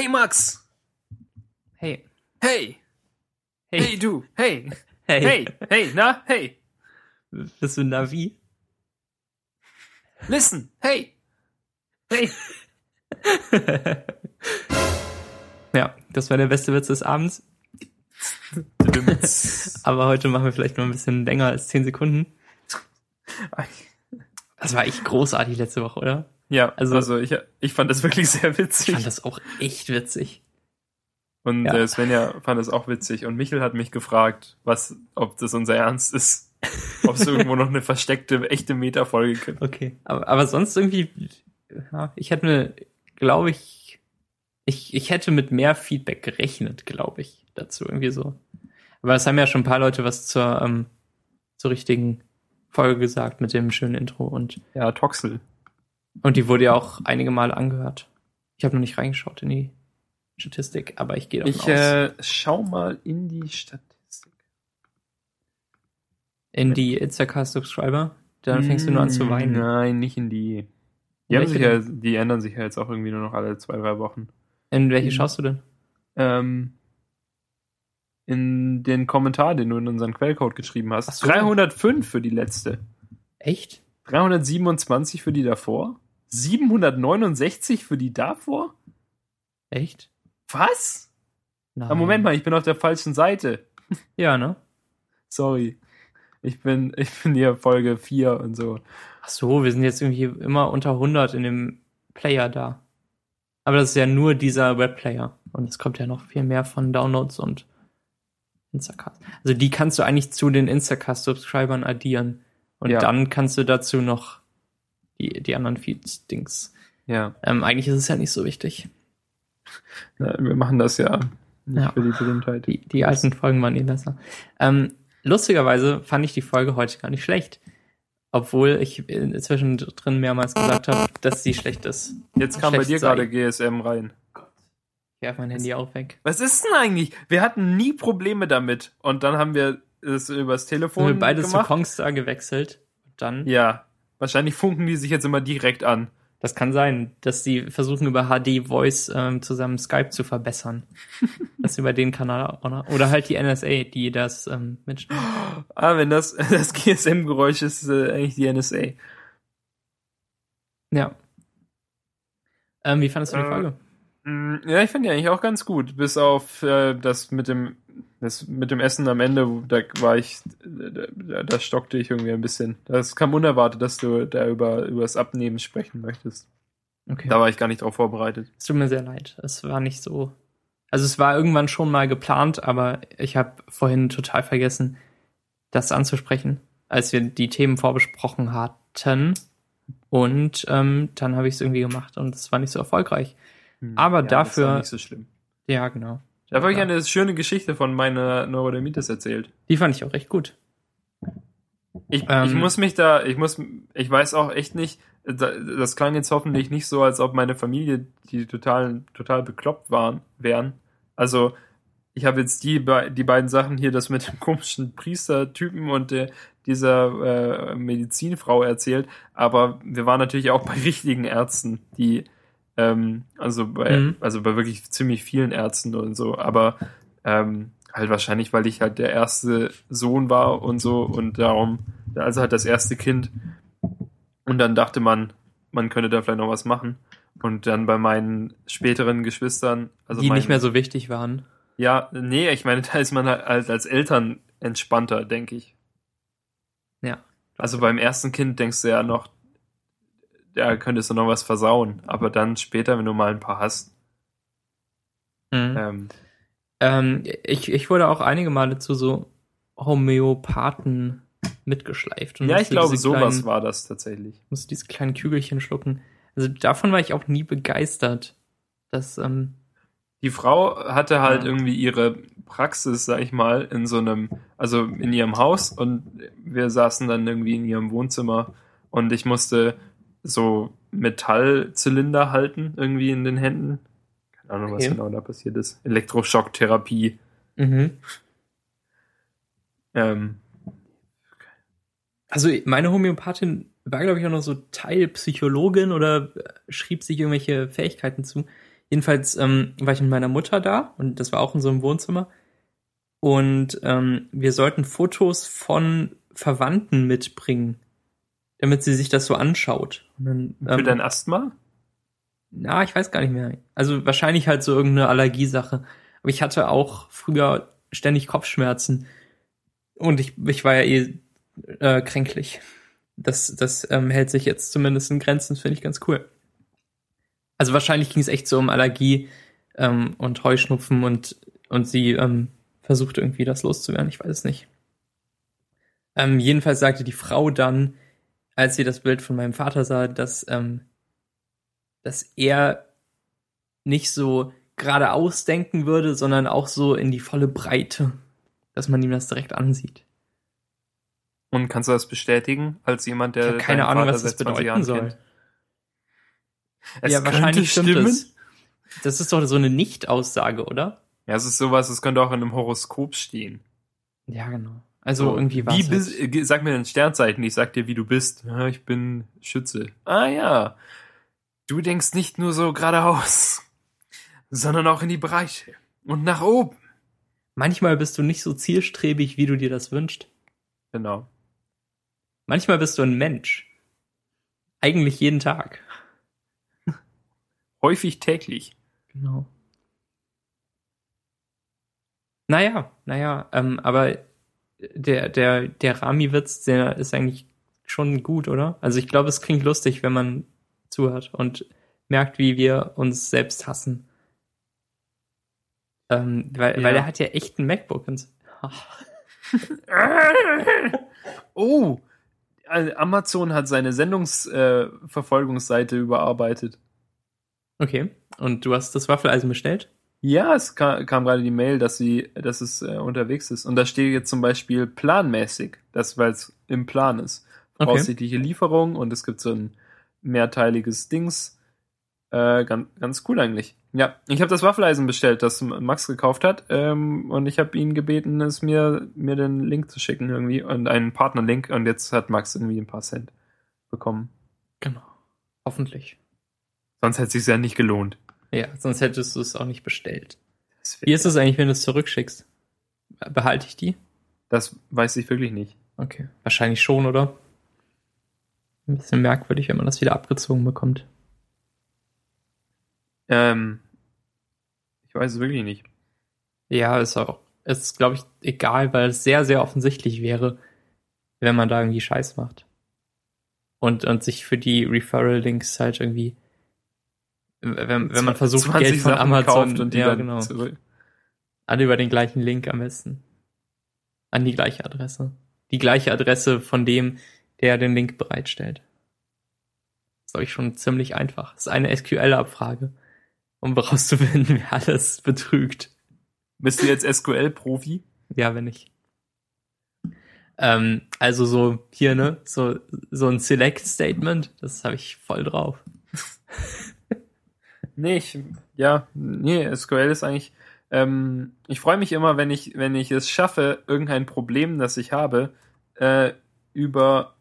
Hey Max! Hey. Hey! Hey. Hey du! Hey! Hey. Hey! Hey! Na? Hey! Bist du Navi? Listen! Hey! Hey. ja, das war der beste Witz des Abends. Aber heute machen wir vielleicht noch ein bisschen länger als 10 Sekunden. Das war echt großartig letzte Woche, oder? Ja, Also- also, ich, ich fand das wirklich sehr Ich witzig. fand das auch echt witzig. Und Ja. äh, Svenja fand es auch witzig. Und Michel hat mich gefragt, was, ob das unser Ernst ist. Ob es irgendwo noch eine versteckte, echte Metafolge gibt. Okay. Aber, aber sonst irgendwie, ja, ich hätte mir, glaube ich, ich, ich hätte mit mehr Feedback gerechnet, glaube ich, dazu irgendwie so. Aber es haben ja schon ein paar Leute was zur, ähm, zur richtigen Folge gesagt mit dem schönen Intro und, Ja, Toxel. Und die wurde ja auch einige Male angehört. Ich habe noch nicht reingeschaut in die Statistik, aber ich gehe davon Ich aus. äh, schau mal in die Statistik. in die Instacast Subscriber, dann fängst du nur an zu weinen. Nein, nicht in die. Die, In ja, die ändern sich ja jetzt auch irgendwie nur noch alle zwei, drei Wochen. In welche Mhm. schaust du denn? Ähm, in den Kommentar, den du in unseren Quellcode geschrieben hast. So. 305 für die letzte. Echt? 327 für die davor. 769 für die davor? Echt? Was? Nein. Moment mal, ich bin auf der falschen Seite. Ja, ne? Sorry. Ich bin, ich bin hier Folge 4 und so. Ach so, wir sind jetzt irgendwie immer unter 100 in dem Player da. Aber das ist ja nur dieser Webplayer. Und es kommt ja noch viel mehr von Downloads und Instacast. Also die kannst du eigentlich zu den Instacast-Subscribern addieren. Und Ja. dann kannst du dazu noch die, die anderen Feeds-Dings. Ja. Ähm, eigentlich ist es ja nicht so wichtig. Ja, Wir machen das ja nicht Ja. für die Berühmtheit. Die, die alten Folgen waren eh besser. Ähm, lustigerweise fand ich die Folge heute gar nicht schlecht. Obwohl ich inzwischen drin mehrmals gesagt habe, dass sie schlecht ist. Jetzt kam bei schlecht dir sei. gerade GSM rein. Ich werf mein Handy auch weg. Was ist denn eigentlich? Wir hatten nie Probleme damit. Und dann haben wir es übers Telefon wir beide zu gemacht. Kongstar gewechselt. Dann, Ja. Wahrscheinlich funken die sich jetzt immer direkt an. das kann sein, dass die versuchen über HD Voice ähm, zusammen Skype zu verbessern. das über den Kanal oder, oder halt die NSA, die das ähm, mit. Ah, wenn das das GSM-Geräusch ist, äh, eigentlich die NSA. Ja. Ähm, wie fandest du die Äh, Folge? Mm, Ja, ich finde die eigentlich auch ganz gut. Bis auf äh, das mit dem das mit dem Essen am Ende, da war ich, da, da stockte ich irgendwie ein bisschen. Das kam unerwartet, dass du da über, über das Abnehmen sprechen möchtest. Okay. Da war ich gar nicht drauf vorbereitet. Es tut mir sehr leid. Es war nicht so. Also es war irgendwann schon mal geplant, aber ich habe vorhin total vergessen, das anzusprechen, als wir die Themen vorbesprochen hatten. Und ähm, dann habe ich es irgendwie gemacht und es war nicht so erfolgreich. Hm. Aber das dafür- war nicht so schlimm. Ja, genau. Da habe ich Ja. eine schöne Geschichte von meiner Neurodermitis erzählt. Die fand ich auch echt gut. Ich, Ähm. ich muss mich da, ich muss, ich weiß auch echt nicht, da- das klang jetzt hoffentlich nicht so, als ob meine Familie, die total, total bekloppt waren, wären. Also, ich habe jetzt die, die beiden Sachen hier, das mit dem komischen Priestertypen und der, dieser äh, Medizinfrau erzählt, aber wir waren natürlich auch bei richtigen Ärzten, die, ähm, also bei, Mhm. also bei wirklich ziemlich vielen Ärzten und so, aber ähm, halt wahrscheinlich, weil ich halt der erste Sohn war und so und darum, also halt das erste Kind. Und dann dachte man, man könnte da vielleicht noch was machen. Und dann bei meinen späteren Geschwistern, also die mein, nicht mehr so wichtig waren. Ja, nee, ich meine, da ist man halt als, als Eltern entspannter, denke ich. Ja. Also beim ersten Kind denkst du ja noch, da könntest du noch was versauen. Aber dann später, wenn du mal ein paar hast, Mhm. ähm, Ähm, ich, ich wurde auch einige Male zu so Homöopathen mitgeschleift. und ja, ich glaube, sowas kleinen- war das tatsächlich. musste diese kleinen Kügelchen schlucken. Also davon war ich auch nie begeistert. Das, ähm, Die Frau hatte halt Ja. irgendwie ihre Praxis, sag ich mal, in so einem, also in ihrem Haus und wir saßen dann irgendwie in ihrem Wohnzimmer und ich musste so Metallzylinder halten irgendwie in den Händen. Keine Ahnung, was Okay. genau da passiert ist. Elektroschocktherapie. mhm. Ähm, Also meine Homöopathin war, glaube ich, auch noch so Teilpsychologin oder äh, schrieb sich irgendwelche Fähigkeiten zu. Jedenfalls ähm, war ich mit meiner Mutter da und das war auch in so einem Wohnzimmer. Und ähm, wir sollten Fotos von Verwandten mitbringen, damit sie sich das so anschaut. Und dann, Für ähm, dein Asthma? na, ich weiß gar nicht mehr. Also wahrscheinlich halt so irgendeine Allergiesache. Aber ich hatte auch früher ständig Kopfschmerzen. Und ich, ich war ja eh äh, kränklich. Das, das ähm, hält sich jetzt zumindest in Grenzen, finde ich ganz cool. Also wahrscheinlich ging es echt so um Allergie ähm, und Heuschnupfen und, und sie ähm, versucht irgendwie das loszuwerden. Ich weiß es nicht. Ähm, jedenfalls sagte die Frau dann, als sie das Bild von meinem Vater sah, dass, ähm, dass er nicht so geradeaus denken würde, sondern auch so in die volle Breite, dass man ihm das direkt ansieht. Und kannst du das bestätigen, als jemand, der keine Ahnung, Vater was das seit 20 bedeuten Jahren soll. kennt? Es ja, wahrscheinlich stimmt stimmen. es. Das ist doch so eine Nicht-Aussage, oder? Ja, es ist sowas, es könnte auch in einem Horoskop stehen. Ja, genau. Also irgendwie war wie bist, äh, Sag mir ein Sternzeichen, ich sag dir, wie du bist. Ja, ich bin Schütze. Ah ja. Du denkst nicht nur so geradeaus, sondern auch in die Bereiche. Und nach oben. Manchmal bist du nicht so zielstrebig, wie du dir das wünschst. Genau. Manchmal bist du ein Mensch. Eigentlich jeden Tag. Häufig täglich. Genau. Naja, naja, ähm, aber der, der, der Rami-Witz, der ist eigentlich schon gut, oder? Also ich glaube, es klingt lustig, wenn man zuhört und merkt, wie wir uns selbst hassen. Ähm, weil, Ja. weil er hat ja echt ein MacBook. Oh, äh, Amazon hat seine Sendungsverfolgungsseite äh, überarbeitet. Okay. Und du hast das Waffeleisen bestellt? Ja, es kam, kam gerade die Mail, dass sie, dass es äh, unterwegs ist. Und da steht jetzt zum Beispiel planmäßig, das weil es im Plan ist. Okay. Voraussichtliche Lieferung und es gibt so ein mehrteiliges Dings. Äh, ganz, ganz cool eigentlich. Ja, ich habe das Waffeleisen bestellt, das Max gekauft hat. Ähm, und ich habe ihn gebeten, es mir, mir den Link zu schicken irgendwie und einen Partnerlink. Und jetzt hat Max irgendwie ein paar Cent bekommen. Genau. Hoffentlich. Sonst hätte es sich ja nicht gelohnt. Ja, sonst hättest du es auch nicht bestellt. Wie ist es eigentlich, wenn du es zurückschickst? Behalte ich die? das weiß ich wirklich nicht. Okay. Wahrscheinlich schon, oder? Ein bisschen merkwürdig, wenn man das wieder abgezogen bekommt. Ähm, ich weiß es wirklich nicht. Ja, ist auch, ist, glaube ich, egal, weil es sehr, sehr offensichtlich wäre, wenn man da irgendwie Scheiß macht. Und, und sich für die Referral-Links halt irgendwie, wenn, wenn man versucht, 20 Geld von Sachen Amazon, und die ja, dann genau. zurück. Alle über den gleichen Link am besten. An die gleiche Adresse. Die gleiche Adresse von dem, der den Link bereitstellt. Das ist, glaube ich, schon ziemlich einfach. Das ist eine SQL-Abfrage, um herauszufinden, wer alles betrügt. Bist du jetzt SQL-Profi? Ja, wenn nicht. Ähm, also so hier, ne, so, so ein Select-Statement, das habe ich voll drauf. Nee, ich, ja, nee, SQL ist eigentlich, ähm, ich freue mich immer, wenn ich, wenn ich es schaffe, irgendein Problem, das ich habe, äh, über,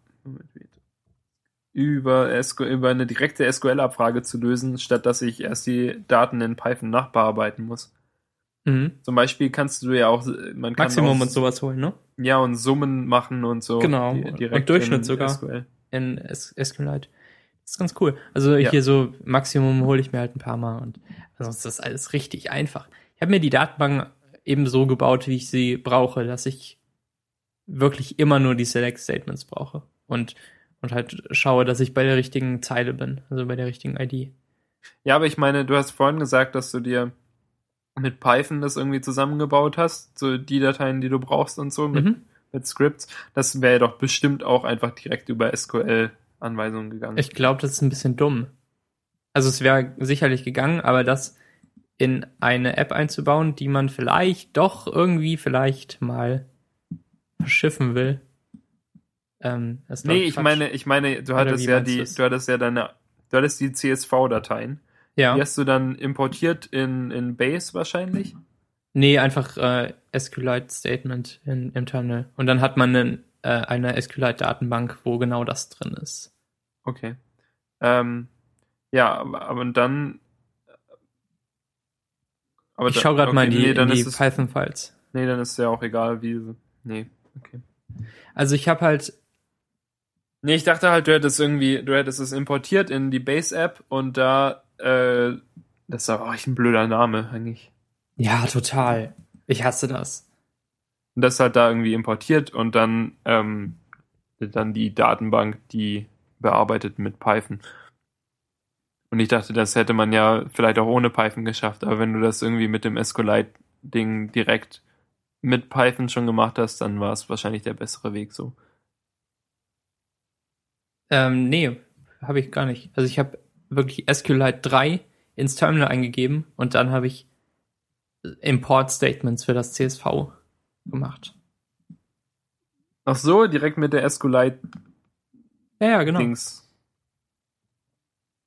über, SQL, über eine direkte SQL-Abfrage zu lösen, statt dass ich erst die Daten in Python nachbearbeiten muss. Mhm. Zum Beispiel kannst du ja auch, man kann Maximum auch, und sowas holen, ne? Ja, und Summen machen und so. Genau, di- und Durchschnitt in sogar. SQL. in SQLite. Das ist ganz cool. Also Ja. hier so Maximum hole ich mir halt ein paar Mal und sonst ist das alles richtig einfach. Ich habe mir die Datenbank eben so gebaut, wie ich sie brauche, dass ich wirklich immer nur die Select Statements brauche und und halt schaue, dass ich bei der richtigen Zeile bin, also bei der richtigen ID. Ja, aber ich meine, du hast vorhin gesagt, dass du dir mit Python das irgendwie zusammengebaut hast, so die Dateien, die du brauchst und so mit, Mhm. mit Scripts. Das wäre doch bestimmt auch einfach direkt über SQL-Anweisungen gegangen. Ich glaube, das ist ein bisschen dumm. Also es wäre sicherlich gegangen, aber das in eine App einzubauen, die man vielleicht doch irgendwie vielleicht mal verschiffen will. Ähm, nee, ich Quatsch. meine, ich meine, du hattest ja die, du hattest ja deine, du hattest die CSV-Dateien. ja, Die hast du dann importiert in, in Base wahrscheinlich. nee, einfach äh, SQLite Statement in, im Terminal und dann hat man einen, äh, eine SQLite Datenbank, wo genau das drin ist. Okay. Ähm, ja, aber, aber dann Aber Ich da- schaue gerade mal in okay, die, nee, die ist es, Python-Files. Nee, dann ist ja auch egal, wie. Nee, okay. Also ich habe halt, Nee, ich dachte halt, du hättest irgendwie, du hättest es importiert in die Base-App und da, äh, das ist aber echt ein blöder Name eigentlich. ja, total. Ich hasse das. Und das halt da irgendwie importiert und dann, ähm, dann die Datenbank, die bearbeitet mit Python. Und ich dachte, das hätte man ja vielleicht auch ohne Python geschafft, aber wenn du das irgendwie mit dem SQLite-Ding direkt mit Python schon gemacht hast, dann war es wahrscheinlich der bessere Weg so. Ähm, nee, habe ich gar nicht. Also ich habe wirklich SQLite 3 ins Terminal eingegeben und dann habe ich Import-Statements für das CSV gemacht. Ach so, direkt mit der SQLite-Dings. Ja, ja, genau.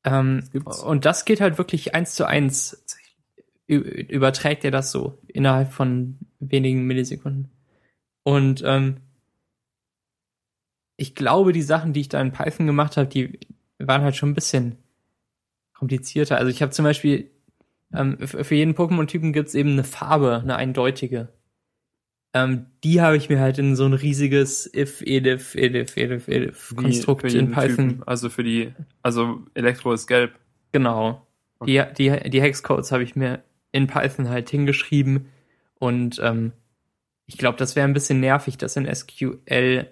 Ähm, gibt's. und das geht halt wirklich eins zu eins. Überträgt er das so innerhalb von wenigen Millisekunden. Und ähm, ich glaube, die Sachen, die ich da in Python gemacht habe, die waren halt schon ein bisschen komplizierter. Also ich habe zum Beispiel ähm, für jeden Pokémon-Typen gibt's eben eine Farbe, eine eindeutige. Ähm, die habe ich mir halt in so ein riesiges if, elif, elif, elif, elif Wie Konstrukt in Python Typen. Also für die, also Elektro ist gelb. Genau. Die, die, die Hexcodes habe ich mir in Python halt hingeschrieben und ähm, ich glaube, das wäre ein bisschen nervig, das in SQL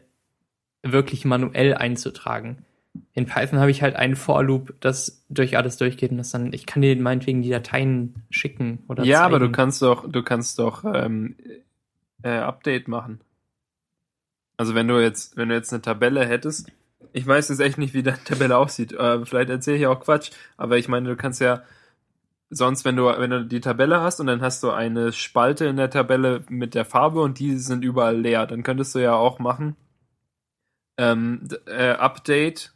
wirklich manuell einzutragen. In Python habe ich halt einen For-Loop, das durch alles durchgeht und das dann, ich kann dir meinetwegen die Dateien schicken oder ja, aber du zeigen. kannst doch, du kannst doch ähm, äh, Update machen. Also wenn du jetzt, wenn du jetzt eine Tabelle hättest, ich weiß jetzt echt nicht, wie deine Tabelle aussieht. Äh, vielleicht erzähle ich auch Quatsch, aber ich meine, du kannst ja sonst, wenn du, wenn du die Tabelle hast und dann hast du eine Spalte in der Tabelle mit der Farbe und die sind überall leer, dann könntest du ja auch machen. Ähm, äh, Update.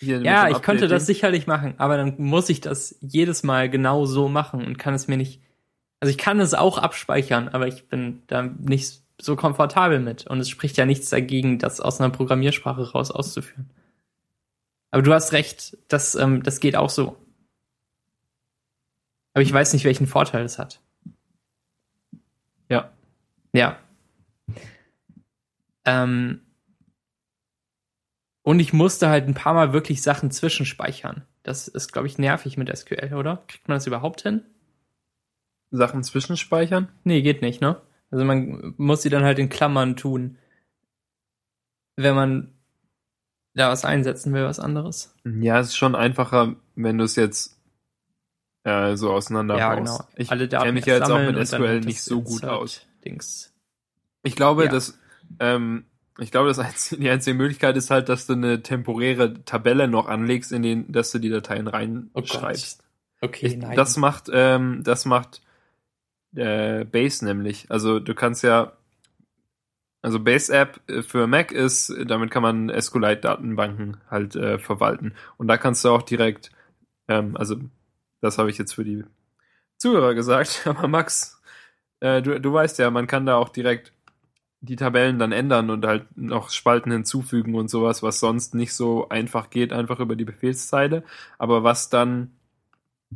Hier Ja, ich könnte das sicherlich machen, aber dann muss ich das jedes Mal genau so machen und kann es mir nicht. Also ich kann es auch abspeichern, aber ich bin da nicht so komfortabel mit. Und es spricht ja nichts dagegen, das aus einer Programmiersprache raus auszuführen. Aber du hast recht, das, ähm, das geht auch so. Aber ich weiß nicht, welchen Vorteil es hat. Ja. Ja. Ähm, und ich musste halt ein paar Mal wirklich Sachen zwischenspeichern. Das ist, glaube ich, nervig mit SQL, oder? Kriegt man das überhaupt hin? Sachen zwischenspeichern. Nee, geht nicht, ne? Also man muss sie dann halt in Klammern tun, wenn man da was einsetzen will, was anderes. Ja, es ist schon einfacher, wenn du es jetzt äh, so auseinander ja, genau. Ich kenne mich ja jetzt auch mit SQL nicht so gut aus. Dings. Ich glaube, Ja. dass ähm, ich glaube, das einzige, die einzige Möglichkeit ist halt, dass du eine temporäre Tabelle noch anlegst, in den, dass du die Dateien Oh reinschreibst. Okay, Ich- nein. das macht, ähm, das macht äh, Base nämlich. Also du kannst ja, also Base App äh, für Mac ist, damit kann man SQLite-Datenbanken halt äh, verwalten. Und da kannst du auch direkt, ähm, also das habe ich jetzt für die Zuhörer gesagt, aber Max, äh, du, du weißt ja, man kann da auch direkt die Tabellen dann ändern und halt noch Spalten hinzufügen und sowas, was sonst nicht so einfach geht, einfach über die Befehlszeile. Aber was dann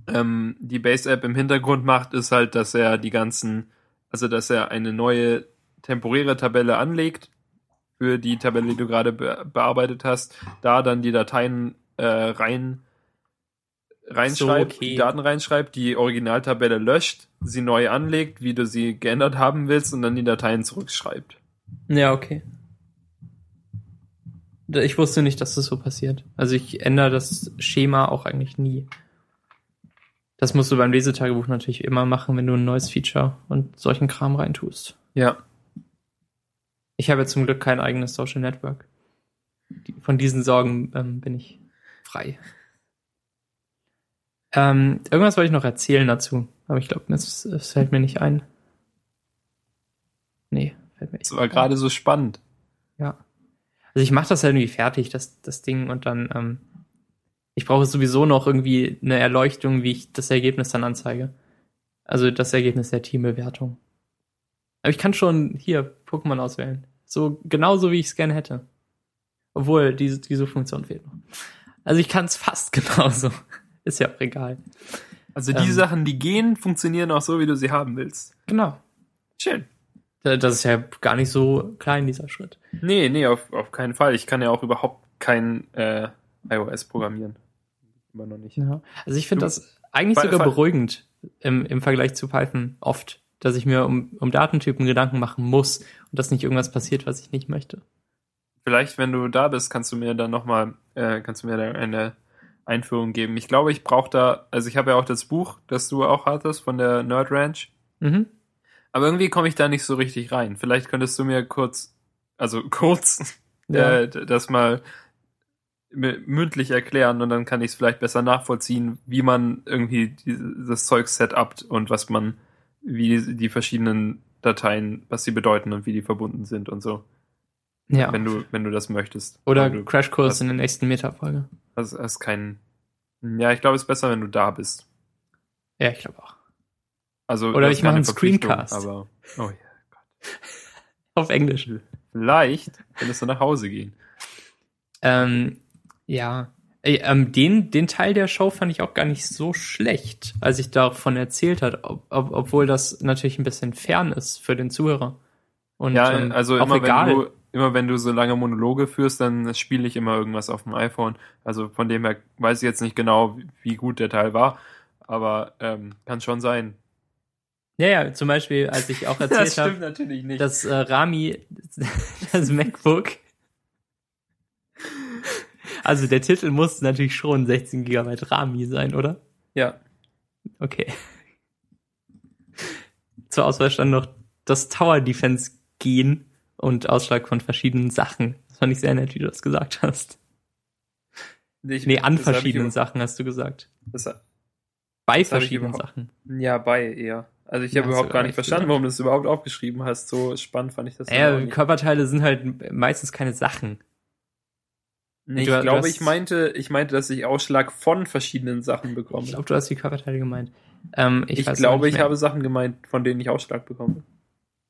ähm, die Base-App im Hintergrund macht, ist halt, dass er die ganzen, also dass er eine neue temporäre Tabelle anlegt für die Tabelle, die du gerade be bearbeitet hast, da dann die Dateien äh, rein reinschreibt, So, okay. die Daten reinschreibt, die Originaltabelle löscht, sie neu anlegt, wie du sie geändert haben willst und dann die Dateien zurückschreibt. Ja, okay. Ich wusste nicht, dass das so passiert. Also ich ändere das Schema auch eigentlich nie. Das musst du beim Lesetagebuch natürlich immer machen, wenn du ein neues Feature und solchen Kram reintust. Ja. Ich habe ja zum Glück kein eigenes Social Network. Von diesen Sorgen ähm, bin ich frei. Ähm, irgendwas wollte ich noch erzählen dazu, aber ich glaube, es, es fällt mir nicht ein. Nee, fällt mir war nicht ein. gerade so spannend. Ja. Also ich mache das halt irgendwie fertig, das, das Ding, und dann, ähm, ich brauche sowieso noch irgendwie eine Erleuchtung, wie ich das Ergebnis dann anzeige. Also das Ergebnis der Teambewertung. Aber ich kann schon hier Pokémon auswählen. So genauso wie ich es gerne hätte. Obwohl, diese, diese Funktion fehlt noch. Also ich kann es fast genauso. Ist ja auch egal. Also die Ähm. Sachen, die gehen, funktionieren auch so, wie du sie haben willst. Genau. Schön. Da- Das ist ja gar nicht so klein, dieser Schritt. Nee, nee, auf, auf keinen Fall. Ich kann ja auch überhaupt kein äh, iOS programmieren. Immer noch nicht. Ja. Also ich finde das eigentlich sogar beruhigend im, im Vergleich zu Python oft, dass ich mir um, um Datentypen Gedanken machen muss und dass nicht irgendwas passiert, was ich nicht möchte. Vielleicht, wenn du da bist, kannst du mir dann nochmal, äh, kannst du mir da eine Einführung geben. Ich glaube, ich brauche da, also ich habe ja auch das Buch, das du auch hattest von der Nerd Ranch. Mhm. Aber irgendwie komme ich da nicht so richtig rein. Vielleicht könntest du mir kurz, also kurz, Ja. äh, das mal mündlich erklären und dann kann ich es vielleicht besser nachvollziehen, wie man irgendwie die, das Zeug setupt und was man, wie die, verschiedenen Dateien, was sie bedeuten und wie die verbunden sind und so. ja. Wenn du, wenn du das möchtest. Oder Crashkurs in der nächsten Meta-Folge. hast, hast keinen. Ja, ich glaube, es ist besser, wenn du da bist. Ja, ich glaube auch. Also Oder das ist ich mache einen Screencast. Aber, oh ja. Auf Englisch. Vielleicht könntest du nach Hause gehen. Ähm, ja. Ey, ähm, den, den Teil der Show fand ich auch gar nicht so schlecht, als ich davon erzählt hat, ob, ob, obwohl das natürlich ein bisschen fern ist für den Zuhörer. Und ja, ähm, also auch immer egal. wenn du immer wenn du so lange Monologe führst, dann spiele ich immer irgendwas auf dem iPhone. Also von dem her weiß ich jetzt nicht genau, wie- gut der Teil war, aber ähm, kann schon sein. ja, ja, zum Beispiel, als ich auch erzählt habe, natürlich nicht. dass äh, Rami das MacBook. Also der Titel muss natürlich schon 16 GB Rami sein, oder? ja, Okay. Zur Auswahl stand noch das Tower Defense Gen und Ausschlag von verschiedenen Sachen. Das fand ich sehr nett, wie du das gesagt hast. ich, Nee, an das verschiedenen Sachen hast du gesagt. Das, Bei ich verschiedenen Sachen. ja, bei eher. Also ich habe überhaupt gar nicht verstanden, gesagt. warum du das überhaupt aufgeschrieben hast. So spannend fand ich das. nicht. Körperteile sind halt meistens keine Sachen. Nee, ich Du- du glaube, hast- ich meinte, ich meinte, dass ich Ausschlag von verschiedenen Sachen bekomme. Ich glaube, du hast die Körperteile gemeint. Ähm, ich Ich, glaube, ich habe Sachen gemeint, von denen ich Ausschlag bekomme.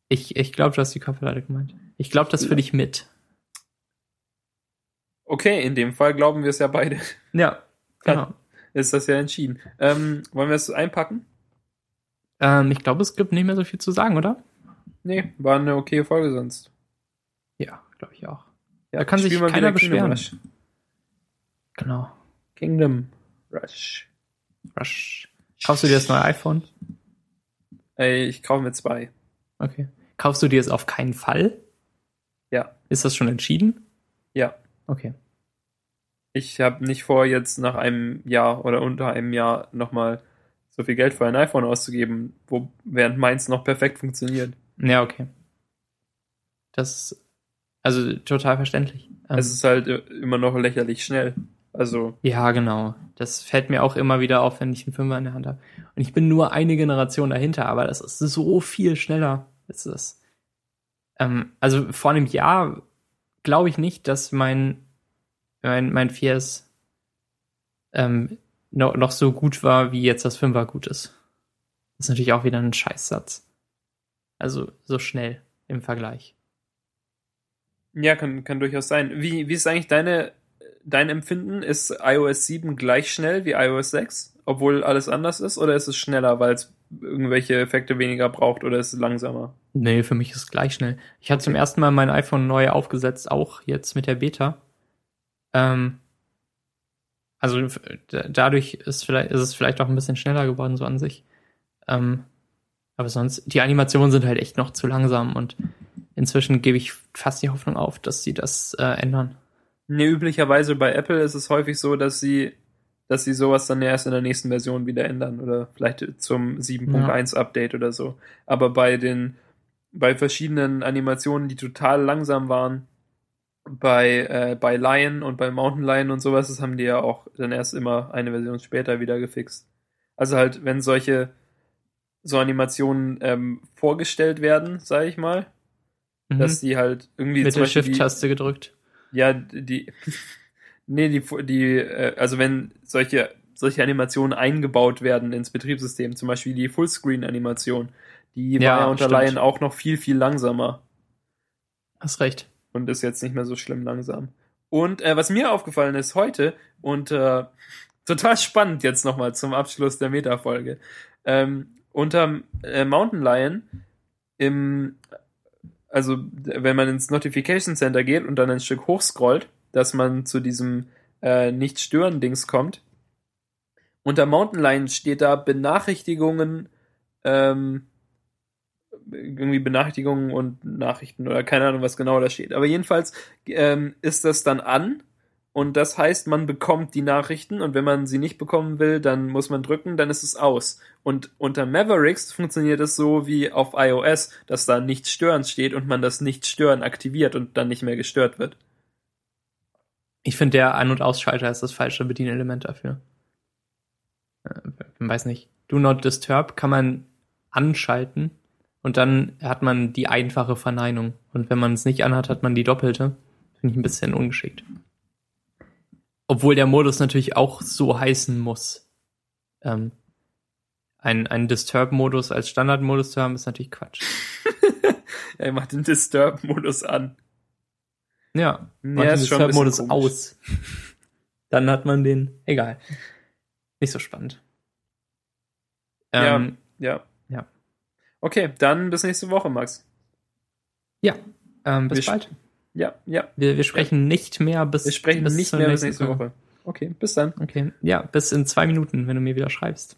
Ich, ich glaube, du hast die Körperteile gemeint. Ich glaube das für dich mit. Okay, in dem Fall glauben wir es ja beide. Ja, genau. Ist das ja entschieden. Ähm, wollen wir es einpacken? Ähm, ich glaube, es gibt nicht mehr so viel zu sagen, oder? Nee, war eine okay Folge sonst. Ja, glaube ich auch. Ja, Da kann sich keiner beschweren. Rush. Genau. Kingdom Rush. Rush. Kaufst du dir das neue iPhone? Ey, ich kaufe mir zwei. Okay. Kaufst du dir es auf keinen Fall? Ja. Ist das schon entschieden? Ja. Okay. Ich habe nicht vor, jetzt nach einem Jahr oder unter einem Jahr nochmal so viel Geld für ein iPhone auszugeben, wo, während meins noch perfekt funktioniert. Ja, okay. Das ist also total verständlich. Ähm, Es ist halt äh, immer noch lächerlich schnell. Also, ja, genau. Das fällt mir auch immer wieder auf, wenn ich einen Fünfer in der Hand habe. Und ich bin nur eine Generation dahinter, aber das ist so viel schneller. Ist das. Ähm, also vor einem Jahr glaube ich nicht, dass mein mein mein 4S ähm, noch, noch so gut war, wie jetzt das Fünfer gut ist. Das ist natürlich auch wieder ein Scheißsatz. Also so schnell im Vergleich. Ja, kann, kann durchaus sein. Wie, wie ist eigentlich deine, dein Empfinden? Ist iOS 7 gleich schnell wie iOS 6, obwohl alles anders ist? Oder ist es schneller, weil es irgendwelche Effekte weniger braucht oder ist es langsamer? Nee, für mich ist es gleich schnell. Ich hatte zum ersten Mal mein iPhone neu aufgesetzt, auch jetzt mit der Beta. Ähm, also dadurch ist, vielleicht, ist es vielleicht auch ein bisschen schneller geworden, so an sich. Ähm, aber sonst, die Animationen sind halt echt noch zu langsam und inzwischen gebe ich fast die Hoffnung auf, dass sie das äh, ändern. Nee, üblicherweise bei Apple ist es häufig so, dass sie, dass sie sowas dann erst in der nächsten Version wieder ändern oder vielleicht zum 7.1 Update oder so. Aber bei den, bei verschiedenen Animationen, die total langsam waren, bei, äh, bei Lion und bei Mountain Lion und sowas, das haben die ja auch dann erst immer eine Version später wieder gefixt. Also halt, wenn solche, so Animationen ähm, vorgestellt werden, sage ich mal, Mhm. dass die halt irgendwie mit der Shift-Taste gedrückt. ja, die. Nee, die, die, äh, also wenn solche, solche Animationen eingebaut werden ins Betriebssystem, zum Beispiel die Fullscreen-Animation, die Ja, war ja unter. Lion auch noch viel, viel langsamer Hast recht. und ist jetzt nicht mehr so schlimm langsam. Und äh, was mir aufgefallen ist heute unter total spannend jetzt nochmal zum Abschluss der Meta-Folge. Ähm, unter äh, Mountain Lion im, also wenn man ins Notification Center geht und dann ein Stück hochscrollt, dass man zu diesem äh, Nicht-Stören-Dings kommt. Unter Mountain Lion steht da Benachrichtigungen, ähm, irgendwie Benachrichtigungen und Nachrichten oder keine Ahnung, was genau da steht. Aber jedenfalls ähm, ist das dann an und das heißt, man bekommt die Nachrichten und wenn man sie nicht bekommen will, dann muss man drücken, dann ist es aus. Und unter Mavericks funktioniert es so wie auf iOS, dass da nicht stören steht und man das nicht stören aktiviert und dann nicht mehr gestört wird. Ich finde, der An- und Ausschalter ist das falsche Bedienelement dafür. Äh, weiß nicht. Do not disturb kann man anschalten und dann hat man die einfache Verneinung. Und wenn man es nicht anhat, hat man die doppelte. Finde ich ein bisschen ungeschickt. Obwohl der Modus natürlich auch so heißen muss. Ähm, ein, ein Disturb-Modus als Standardmodus zu haben, ist natürlich Quatsch. er macht den Disturb-Modus an. Ja, macht ja, den Disturb-Modus aus. Dann hat man den. Egal. Nicht so spannend. Ähm, ja, ja. Ja. Okay, dann bis nächste Woche, Max. Ja, ähm, bis wir bald. Ja, ja. Wir, wir sprechen nicht mehr bis Wir sprechen bis nicht mehr bis nächste Woche. Woche. Okay, bis dann. Okay, ja, bis in zwei Minuten, wenn du mir wieder schreibst.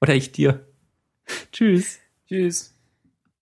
Oder ich dir. Tschüss. Tschüss.